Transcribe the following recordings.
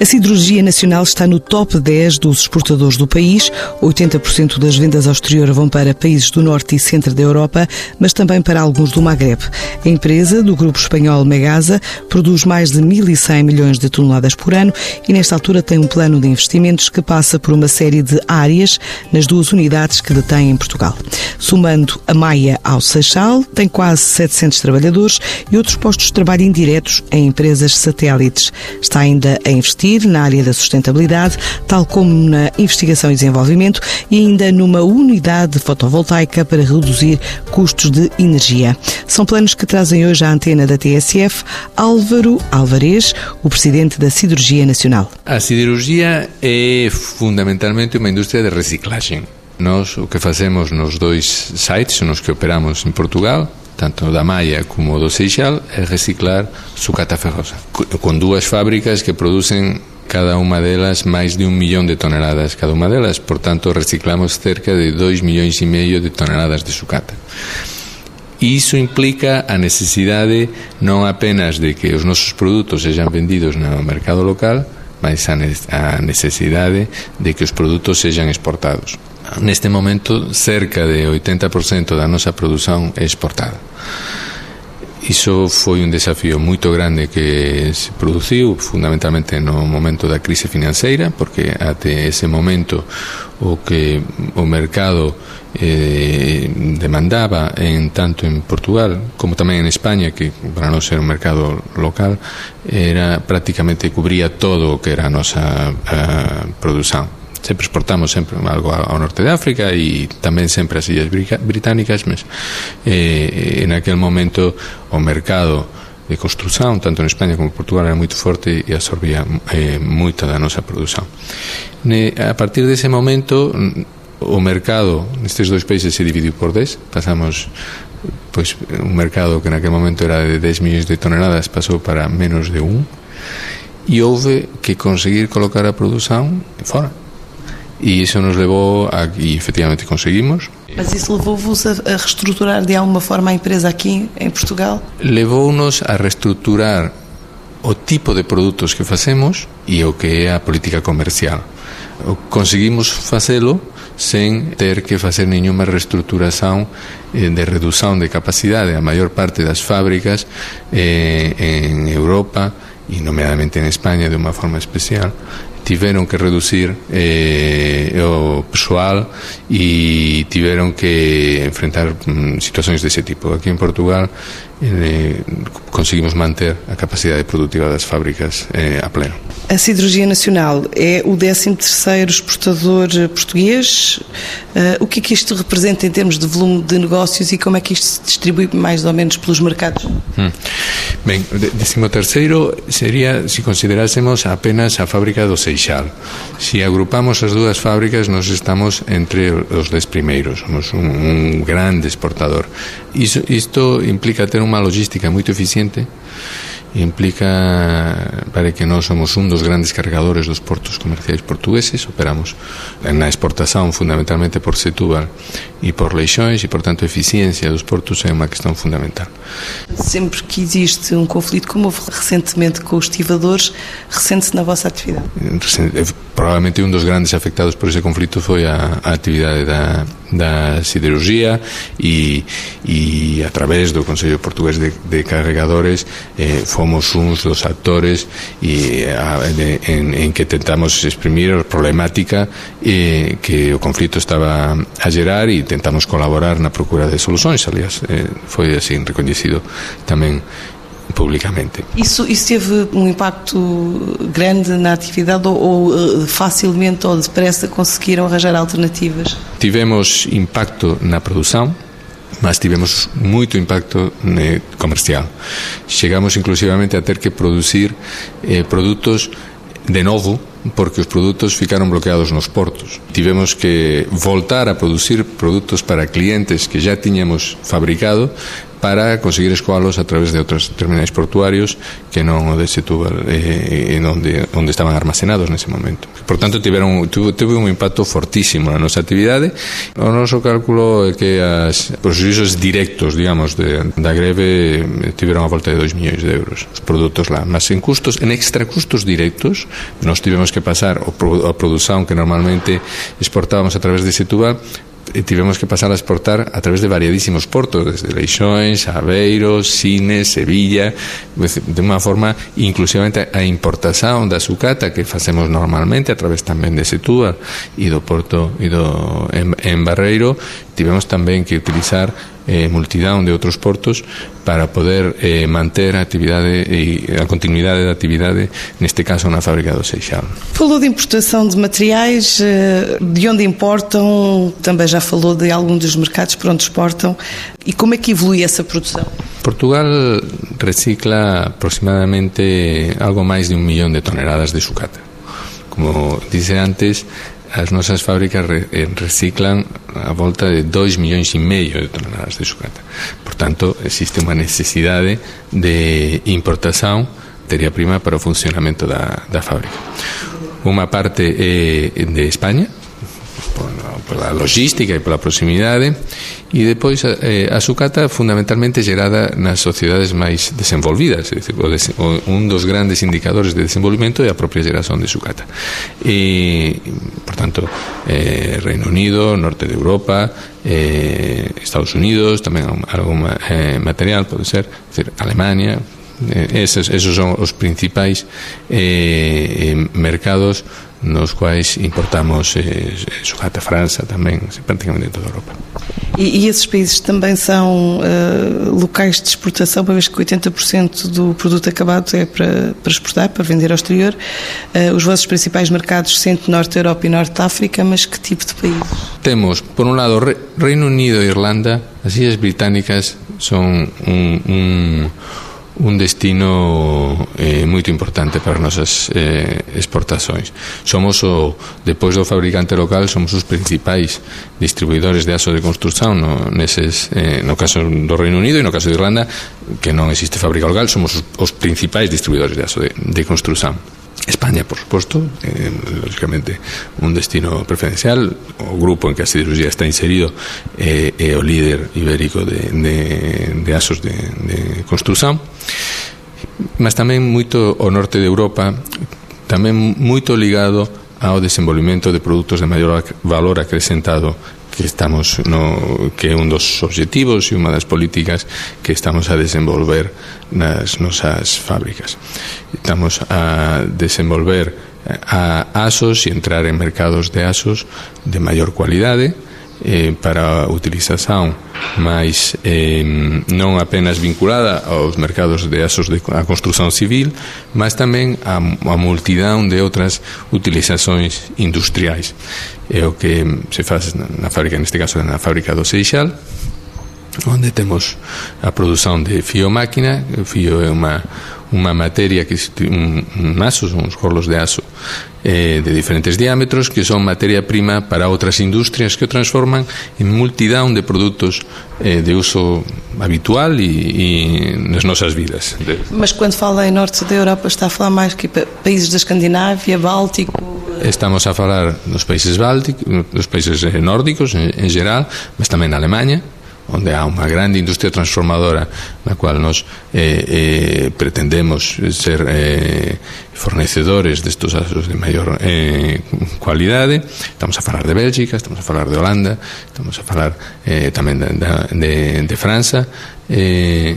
A siderurgia nacional está no top 10 dos exportadores do país. 80% das vendas ao exterior vão para países do norte e centro da Europa, mas também para alguns do Magreb. A empresa, do grupo espanhol Megasa, produz mais de 1.100 milhões de toneladas por ano e, nesta altura, tem um plano de investimentos que passa por uma série de áreas nas duas unidades que detém em Portugal. Somando a Maia ao Seixal, tem quase 700 trabalhadores e outros postos de trabalho indiretos em empresas satélites. Está ainda a investir investir na área da sustentabilidade, tal como na investigação e desenvolvimento e ainda numa unidade fotovoltaica para reduzir custos de energia. São planos que trazem hoje à antena da TSF Álvaro Alvarez, o presidente da Siderurgia Nacional. A siderurgia é fundamentalmente uma indústria de reciclagem. Nós o que fazemos nos dois sites nos que operamos em Portugal tanto da Maia como do Seixal, é reciclar sucata ferrosa, con dúas fábricas que producen cada unha delas máis de un millón de toneladas cada unha delas, por tanto reciclamos cerca de 2 millóns e medio de toneladas de sucata. Iso implica a necesidade non apenas de que os nosos produtos sexan vendidos no mercado local, mas a necesidade de que os produtos sexan exportados. Neste momento, cerca de 80% da nosa produción é exportada. Iso foi un desafío moito grande que se produciu fundamentalmente no momento da crise financeira porque até ese momento o que o mercado eh, demandaba en tanto en Portugal como tamén en España que para non ser un mercado local era prácticamente cubría todo o que era a nosa a produción sempre exportamos sempre algo ao norte de África e tamén sempre as illas británicas eh, en aquel momento o mercado de construción, tanto en España como en Portugal era moito forte e absorbía eh, moita da nosa ne, a partir dese momento o mercado nestes dois países se dividiu por 10 pasamos pois un mercado que naquele momento era de 10 millóns de toneladas pasou para menos de un e houve que conseguir colocar a produción fora e isso nos levou a, e efetivamente conseguimos. Mas isso levou-vos a, a reestruturar de alguma forma a empresa aqui em Portugal? Levou-nos a reestruturar o tipo de produtos que facemos e o que é a política comercial. Conseguimos facelo sen ter que facer nenhuma reestruturación eh, de redução de capacidade. A maior parte das fábricas eh, en Europa e nomeadamente en España de unha forma especial tiveron que reducir eh, o persoal e tiveron que enfrentar mm, situacións dese tipo. Aquí en Portugal eh, conseguimos manter a capacidade produtiva das fábricas eh, a pleno. A Siderurgia Nacional é o 13º exportador português. Uh, o que é que isto representa em termos de volume de negócios e como é que isto se distribui mais ou menos pelos mercados? Hum. Bem, o 13º seria se considerássemos apenas a fábrica do Seixal. Se agrupamos as dúas fábricas, nós estamos entre os 10 primeiros. Somos un, un grande exportador. Isto, isto implica ter unha logística moito eficiente implica para que nós somos un dos grandes cargadores dos portos comerciais portugueses operamos na exportación fundamentalmente por Setúbal e por Leixões e portanto a eficiencia dos portos é unha questão fundamental Sempre que existe um conflito como houve recentemente com os estivadores recente-se na vossa atividade? Eh, probablemente un dos grandes afectados por ese conflito foi a, a actividade da, da siderurgia e, e a través do Consello Portugués de, de Carregadores eh, fomos uns dos actores e, a, de, en, en que tentamos exprimir a problemática eh, que o conflito estaba a gerar e tentamos colaborar na procura de solucións aliás, eh, foi así recoñecido tamén. Publicamente. Isso, isso teve um impacto grande na atividade ou, ou, eh, facilmente ou depressa conseguiram arranjar alternativas? Tivemos impacto na produção, mas tivemos moito impacto comercial. Chegamos inclusivamente a ter que producir eh, produtos de novo porque os produtos ficaron bloqueados nos portos. Tivemos que voltar a producir produtos para clientes que já tiñamos fabricado para conseguir escoalos a través de outros terminais portuarios que non o de Setúbal eh, eh, en onde, onde estaban armazenados nese momento. Por tanto, tiveron, tuvo, tuvo un impacto fortísimo na nosa actividade. O noso cálculo é que as, os usos directos, digamos, de, da greve eh, tiveron a volta de 2 millóns de euros os produtos lá. Mas en custos, en extra custos directos, nos tivemos que pasar a produción que normalmente exportábamos a través de Setúbal e tivemos que pasar a exportar a través de variadísimos portos, desde Leixões, Aveiro, Sines, Sevilla, de unha forma inclusivamente a importación da sucata que facemos normalmente a través tamén de Setúbal e do Porto e do, en, en Barreiro, tivemos tamén que utilizar eh, multidão de outros portos para poder eh, manter a actividade e a continuidade da actividade neste caso na fábrica do Seixal. Falou de importação de materiais, eh, de onde importam, também já falou de algum dos mercados por onde exportam e como é que evolui essa produção? Portugal recicla aproximadamente algo máis de un millón de toneladas de sucata. Como dice antes, as nosas fábricas eh, reciclan a volta de 2 millóns e medio de toneladas de sucata. Por tanto, existe unha necesidade de importación materia prima para o funcionamento da, da fábrica. Unha parte é de España, pola logística e pola proximidade e depois eh, a sucata fundamentalmente gerada nas sociedades máis desenvolvidas é dicir, un dos grandes indicadores de desenvolvimento é a propia geración de sucata e por tanto eh, Reino Unido, norte de Europa eh, Estados Unidos tamén algún eh, material pode ser, decir, Alemania eh, esos, esos son os principais eh, mercados nos quais importamos eh, sucata França tamén, praticamente toda a Europa. E, e esses países também são uh, locais de exportação, uma vez que 80% do produto acabado é para, para exportar, para vender ao exterior. Uh, os vossos principais mercados, Centro, Norte da Europa e Norte da África, mas que tipo de país? Temos, por um lado, Reino Unido e Irlanda, as Ilhas Britânicas são um, um un destino eh, moito importante para as nosas eh, exportações. Somos o, depois do fabricante local, somos os principais distribuidores de aso de construcción no, neses, eh, no caso do Reino Unido e no caso de Irlanda, que non existe fábrica local, somos os, os principais distribuidores de aso de, de construcción. España, por supuesto, eh, lógicamente un destino preferencial, o grupo en que a siderurgia está inserido eh, é eh, eh, o líder ibérico de, de, de asos de, de construcción mas tamén moito o norte de Europa, tamén moito ligado ao desenvolvimento de produtos de maior valor acrescentado que estamos no que é un dos obxectivos e unha das políticas que estamos a desenvolver nas nosas fábricas. Estamos a desenvolver a asos e entrar en mercados de asos de maior cualidade eh, para a utilización máis eh, non apenas vinculada aos mercados de asos de a construción civil, mas tamén a, a multidão de outras utilizacións industriais. É o que se faz na fábrica, neste caso na fábrica do Seixal, onde temos a produción de fío máquina, o fío é unha unha materia que un, un asos, uns rolos de aso eh, de diferentes diámetros que son materia prima para outras industrias que o transforman en multidão de produtos eh, de uso habitual e, e nas nosas vidas. Mas quando fala em norte da Europa está a falar máis que países da Escandinávia, Báltico? Estamos a falar nos países bálticos, nos países eh, nórdicos en, en geral, mas tamén na Alemanha, onde há unha grande industria transformadora na cual nos eh, eh, pretendemos ser eh, fornecedores destos asos de maior eh, cualidade. Estamos a falar de Bélgica, estamos a falar de Holanda estamos a falar eh, tamén de, de, de França. Eh,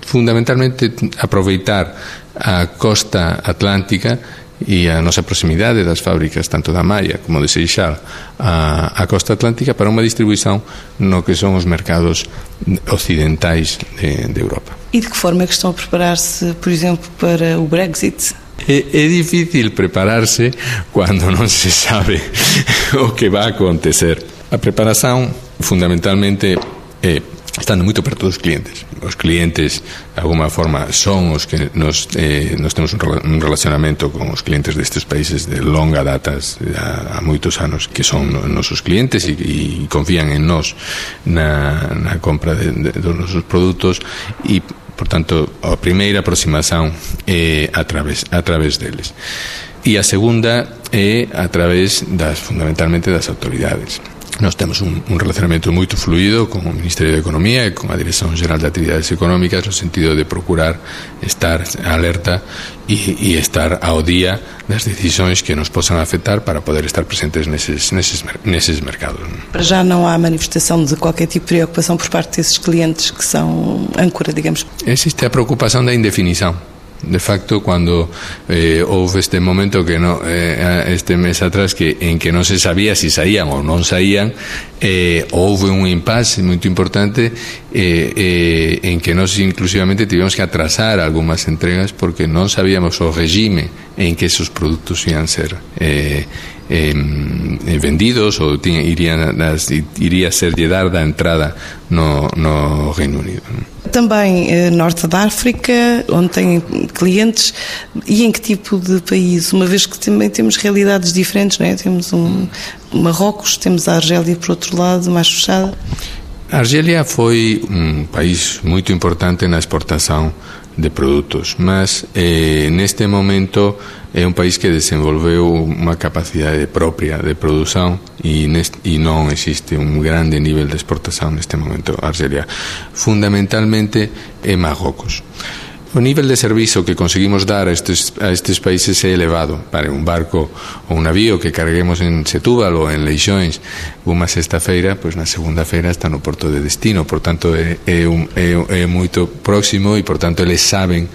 fundamentalmente aproveitar a costa atlántica e a nosa proximidade das fábricas tanto da Maia como de Seixal a, a costa atlántica para unha distribuição no que son os mercados ocidentais de, de Europa. E de que forma é que estão a preparar-se, por exemplo, para o Brexit? É, é difícil prepararse cando non se sabe o que vai acontecer. A preparação, fundamentalmente, é estando moito perto dos clientes. Os clientes, de alguma forma, son os que nos, eh, temos un relacionamento con os clientes destes países de longa datas, a, a moitos anos, que son nosos clientes e, e confían en nós na, na compra de, de, dos nosos produtos e por tanto, a primeira aproximación a través, a través deles. E a segunda é a través das, fundamentalmente das autoridades. Nós temos un, un relacionamento moito fluido con o Ministerio de Economía e con a Dirección Geral de Actividades Económicas no sentido de procurar estar alerta e, e estar ao día das decisións que nos posan afectar para poder estar presentes neses, neses mercados. Para já não há manifestação de qualquer tipo de preocupação por parte desses clientes que são âncora, digamos? Existe a preocupação da indefinição de facto cuando eh, houve este momento que no, eh, este mes atrás que en que non se sabía si saían ou non saían eh, houve un impasse moito importante eh, eh, en que nós inclusivamente tivemos que atrasar algunhas entregas porque non sabíamos o regime en que esos produtos ian ser eh, eh, vendidos ou irían, las, iría ser lle dar da entrada no, no Reino Unido. Também eh, norte da África, onde tem clientes, e em que tipo de país? Uma vez que também temos realidades diferentes, não é? Temos um Marrocos, temos a Argélia por outro lado, mais fechada. A Argélia foi um país muito importante na exportação de produtos, mas eh, neste momento é un país que desenvolveu unha capacidade propia de produción e, nest, e non existe un grande nivel de exportación neste momento Argelia. Fundamentalmente é Marrocos. O nivel de servizo que conseguimos dar a estes, a estes países é elevado para un barco ou un navío que carguemos en Setúbal ou en Leixões unha sexta feira, pois na segunda feira está no porto de destino, por tanto é, é, un, é, é moito próximo e por tanto eles saben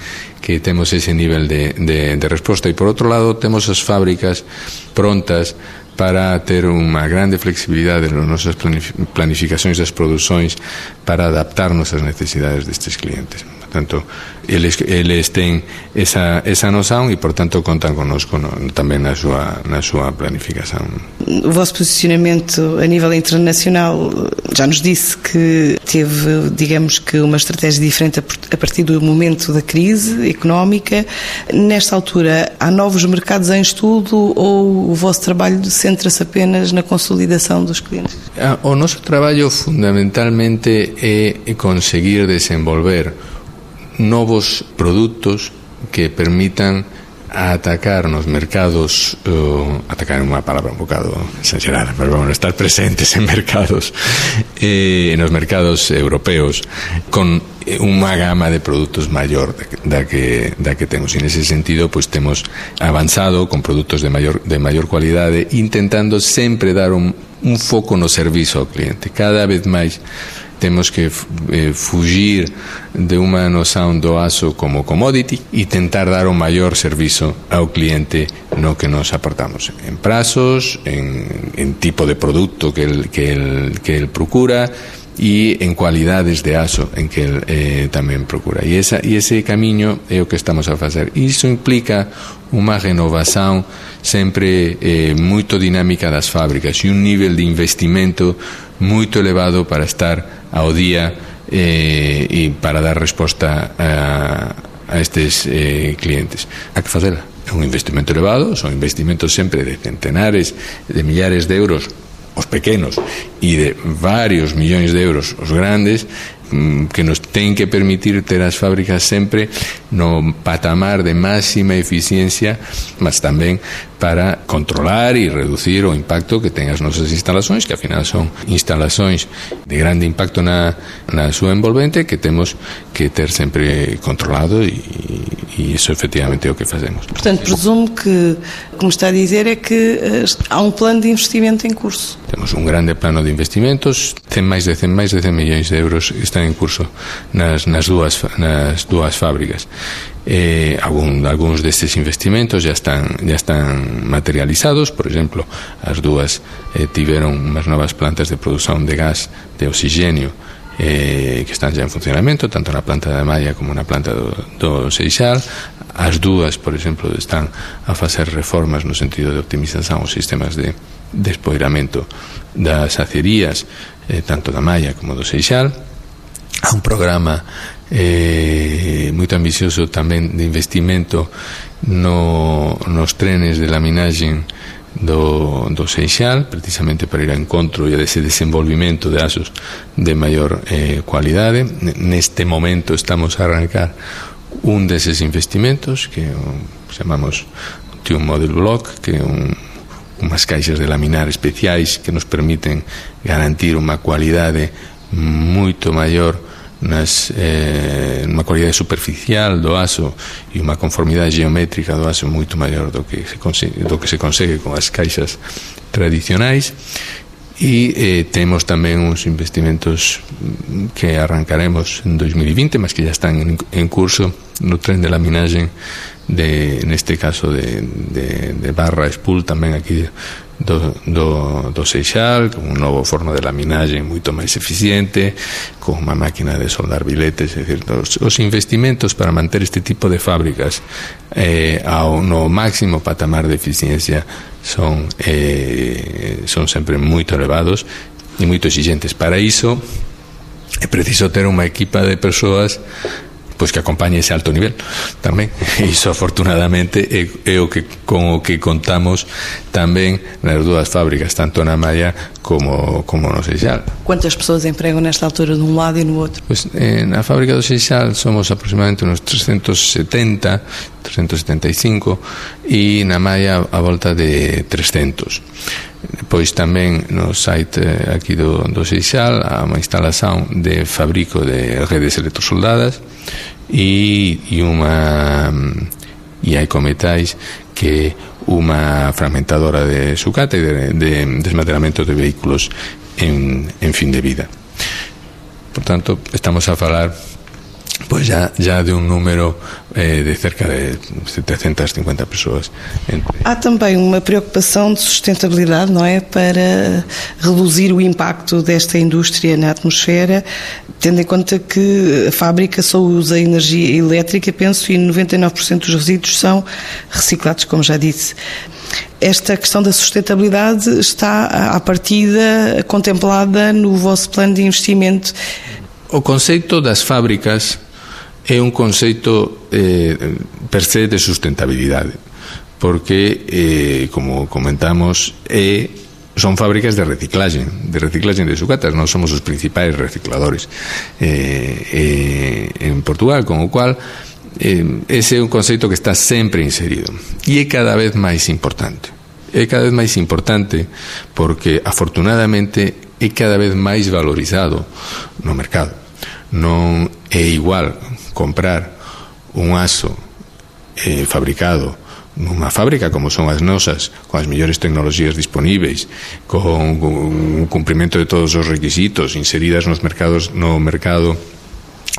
que temos ese nivel de, de, de resposta. E por outro lado temos as fábricas prontas para ter unha grande flexibilidade nas nosas planificacións das produções para adaptarnos ás necesidades destes clientes tanto, eles, eles ten esa, esa noção e, portanto, contan connosco no, tamén na súa, na súa planificación. O vosso posicionamento a nível internacional já nos disse que teve, digamos que, uma estratégia diferente a partir do momento da crise económica. Nesta altura, há novos mercados em estudo ou o vosso trabalho centra-se apenas na consolidação dos clientes? Ah, o nosso traballo fundamentalmente é conseguir desenvolver novos produtos que permitan atacar nos mercados uh, atacar é unha palabra un bocado exagerada pero bueno, estar presentes en mercados eh, nos mercados europeos con unha gama de produtos maior da que, da que temos e sentido pois temos avanzado con produtos de maior, de maior cualidade intentando sempre dar un, un foco no servizo ao cliente. Cada vez máis temos que eh, fugir de unha noción do aço como commodity e tentar dar o maior servizo ao cliente no que nos aportamos en prazos, en, en tipo de produto que el, que el, que el procura e en cualidades de aso en que el eh, tamén procura. E, esa, e ese camiño é o que estamos a facer. Iso implica unha renovación sempre eh, moito dinámica das fábricas e un nivel de investimento moito elevado para estar ao día eh, e para dar resposta a, a estes eh, clientes. A que facela? É un investimento elevado, son investimentos sempre de centenares, de millares de euros os pequenos e de varios millóns de euros os grandes mm, que nos ten que permitir ter as fábricas sempre no patamar de máxima eficiencia mas tamén para controlar e reducir o impacto que ten as nosas instalações que ao final son instalações de grande impacto na, na súa envolvente que temos que ter sempre controlado e, e iso efectivamente é o que facemos. Portanto, presumo que, como está a dizer, é que uh, há um plano de investimento em curso. Temos un grande plano de investimentos, ten máis de 100, máis de 100 millóns de euros que están en curso nas, nas, dúas, nas dúas fábricas. eh, algún, algúns destes investimentos ya están, ya están materializados. Por exemplo, as dúas eh, tiveron unhas novas plantas de produción de gas de oxigenio eh, que están ya en funcionamento tanto na planta da Maia como na planta do, do Seixal as dúas, por exemplo, están a facer reformas no sentido de optimización os sistemas de despoiramento das acerías eh, tanto da Maia como do Seixal a un programa eh, moito ambicioso tamén de investimento no, nos trenes de laminagem do, do Seixal precisamente para ir a encontro e a ese desenvolvimento de asos de maior eh, cualidade. Neste momento estamos a arrancar un deses investimentos que um, chamamos Tium Model Block que é un, unhas caixas de laminar especiais que nos permiten garantir unha cualidade moito maior nas, eh, unha cualidade superficial do aso e unha conformidade geométrica do aso moito maior do que se consegue, do que se consegue con as caixas tradicionais. E eh, temos tamén uns investimentos que arrancaremos en 2020 mas que já están en, en curso no tren de laminaxe de, neste caso de, de, de Barra Spool tamén aquí do, do, do Seixal con un novo forno de laminaxe moito máis eficiente con unha máquina de soldar biletes é dicir, os, os investimentos para manter este tipo de fábricas eh, ao no máximo patamar de eficiencia son eh, son sempre moito elevados e moito exigentes. Para iso é preciso ter unha equipa de persoas pois que acompañe ese alto nivel tamén e iso afortunadamente é, é o que con o que contamos tamén nas dúas fábricas tanto na Malla como, como no Seixal Quantas persoas empregam nesta altura dun lado e no outro? Pois, eh, na fábrica do Seixal somos aproximadamente unos 370 375 e na Malla a volta de 300 Pois tamén no site aquí do, do Seixal a unha instalación de fabrico de redes electrosoldadas e, e unha e hai cometais que unha fragmentadora de sucata e de, de desmantelamento de vehículos en, en fin de vida. Por tanto, estamos a falar pues ya, ya de un número eh, de cerca de 750 pessoas. Entre... Há também uma preocupação de sustentabilidade, não é? Para reduzir o impacto desta indústria na atmosfera, tendo em conta que a fábrica só usa energia elétrica, penso, e 99% dos resíduos são reciclados, como já disse. Esta questão da sustentabilidade está, à partida, contemplada no vosso plano de investimento. O conceito das fábricas é un conceito eh, per se de sustentabilidade porque, eh, como comentamos, é son fábricas de reciclaxe, de reciclaxe de sucatas, non somos os principais recicladores eh, eh, en Portugal, con o cual eh, ese é un conceito que está sempre inserido e é cada vez máis importante. É cada vez máis importante porque afortunadamente é cada vez máis valorizado no mercado. Non é igual comprar un aso eh, fabricado nunha fábrica como son as nosas con as mellores tecnologías disponíveis con, un cumprimento de todos os requisitos inseridas nos mercados no mercado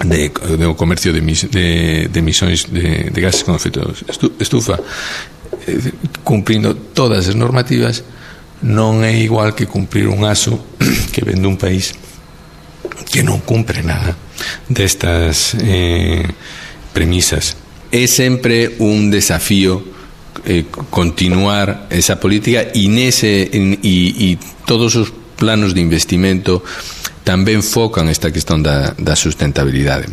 de, comercio de, de, de de, de gases con efecto estufa eh, cumprindo todas as normativas non é igual que cumprir un aso que vende un país que non cumpre nada de estas eh, premisas. Es siempre un desafío eh, continuar esa política y, en ese, en, y, y todos os planos de investimento tamén focan esta cuestión da, da sustentabilidade.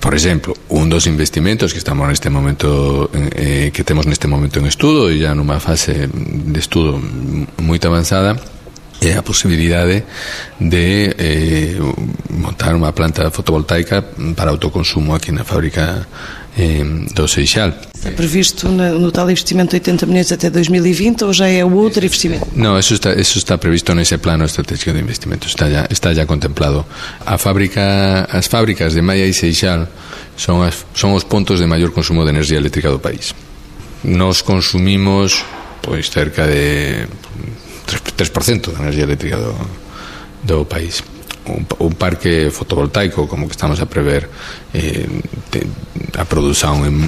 Por exemplo, un dos investimentos que estamos neste momento eh, que temos neste momento en estudo e ya numa fase de estudo moito avanzada é a posibilidade de eh, montar unha planta fotovoltaica para autoconsumo aquí na fábrica eh, do Seixal. Está previsto no tal investimento 80 milhões até 2020 ou já é outro investimento? Non, eso está, eso está previsto nesse plano estratégico de investimento, está ya, está ya contemplado. A fábrica, as fábricas de Maia e Seixal son, as, son os pontos de maior consumo de enerxía eléctrica do país. Nos consumimos pois cerca de 3%, da enerxía eléctrica do, do país. Un, parque fotovoltaico como que estamos a prever eh, te, a produción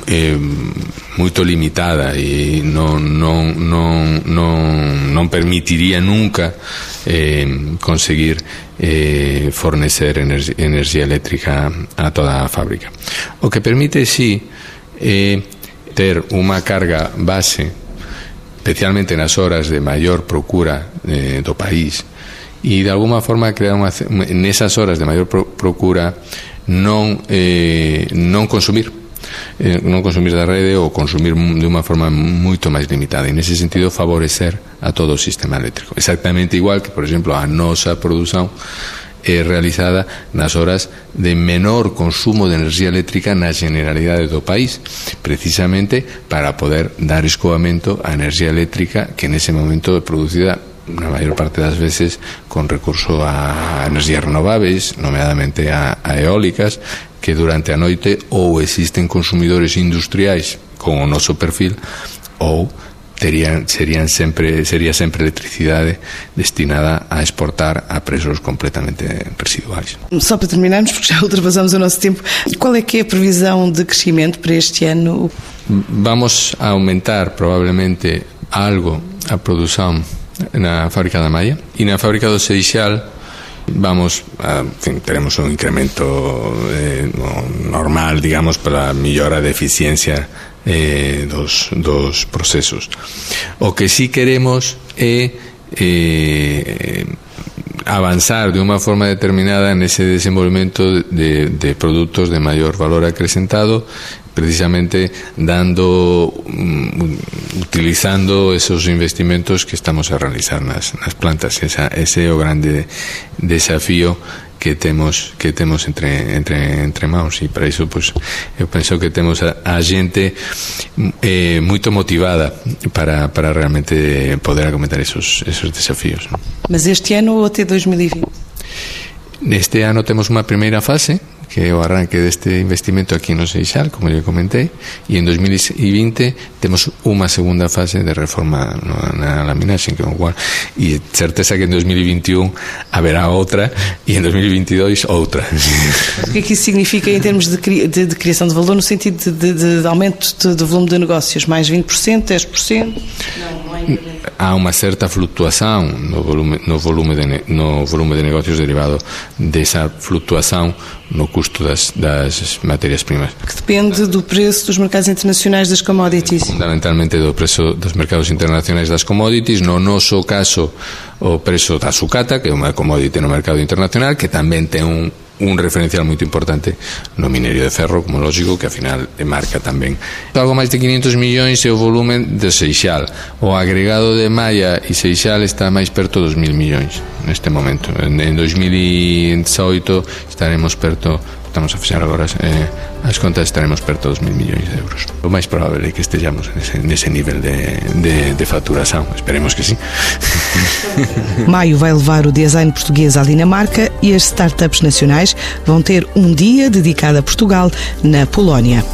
limitada e non, non, non, non, non permitiría nunca eh, conseguir eh, fornecer enerxía eléctrica a toda a fábrica. O que permite sí eh, ter unha carga base especialmente nas horas de maior procura eh, do país e de alguma forma crear unha, nesas horas de maior pro, procura non, eh, non consumir eh, non consumir da rede ou consumir de unha forma moito máis limitada. E nese sentido favorecer a todo o sistema eléctrico. Exactamente igual que por exemplo a nosa produción é realizada nas horas de menor consumo de enerxía eléctrica na generalidade do país, precisamente para poder dar escoamento á enerxía eléctrica que nese momento é producida na maior parte das veces con recurso a enerxías renováveis, nomeadamente a, a eólicas, que durante a noite ou existen consumidores industriais con o noso perfil ou terían, serían sempre, sería sempre electricidade destinada a exportar a preços completamente residuais. Só para terminarmos, porque já ultrapassamos o nosso tempo, qual é que é a previsão de crescimento para este ano? Vamos a aumentar probablemente algo a produção na fábrica da Maia e na fábrica do Seixal vamos a, fin, teremos un incremento eh, digamos, para a millora de eficiencia eh, dos, dos procesos. O que sí queremos é eh, avanzar de unha forma determinada nese desenvolvemento de, de produtos de maior valor acrescentado precisamente dando mm, utilizando esos investimentos que estamos a realizar nas, nas plantas esa, ese grande desafío que temos que temos entre entre entre mãos e para iso pois eu penso que temos a, a xente eh, moito motivada para para realmente poder acometer esos esos desafíos. ¿no? Mas este ano ou até 2020? Neste ano temos unha primeira fase que o arranque deste investimento aquí no Seixal, como eu comentei, e en 2020 temos unha segunda fase de reforma na laminaxe, que igual, e certeza que en 2021 haberá outra e en 2022 outra. O que é que isso significa em termos de, de, de criação de valor no sentido de, de, de aumento de, volume de negócios? Mais 20%, 10%? Não, Há unha certa fluctuação no volume, no volume, de, no volume de negocios derivado desa fluctuação no custo das, das matérias primas. Que depende do preço dos mercados internacionais das commodities. Fundamentalmente do preço dos mercados internacionais das commodities, no noso caso o preço da sucata, que é unha commodity no mercado internacional, que tamén ten un un referencial moito importante no minerio de ferro, como lógico, que ao final marca tamén. Algo máis de 500 millóns é o volumen de Seixal. O agregado de Maia e Seixal está máis perto dos mil millóns neste momento. En, en 2018 estaremos perto estamos a fixar agora eh, as contas estaremos perto dos mil millóns de euros. O máis probable é que estejamos nese, nese nivel de, de, de faturação esperemos que sí. Maio vai levar o design português à Dinamarca e as startups nacionais vão ter um dia dedicado a Portugal na Polónia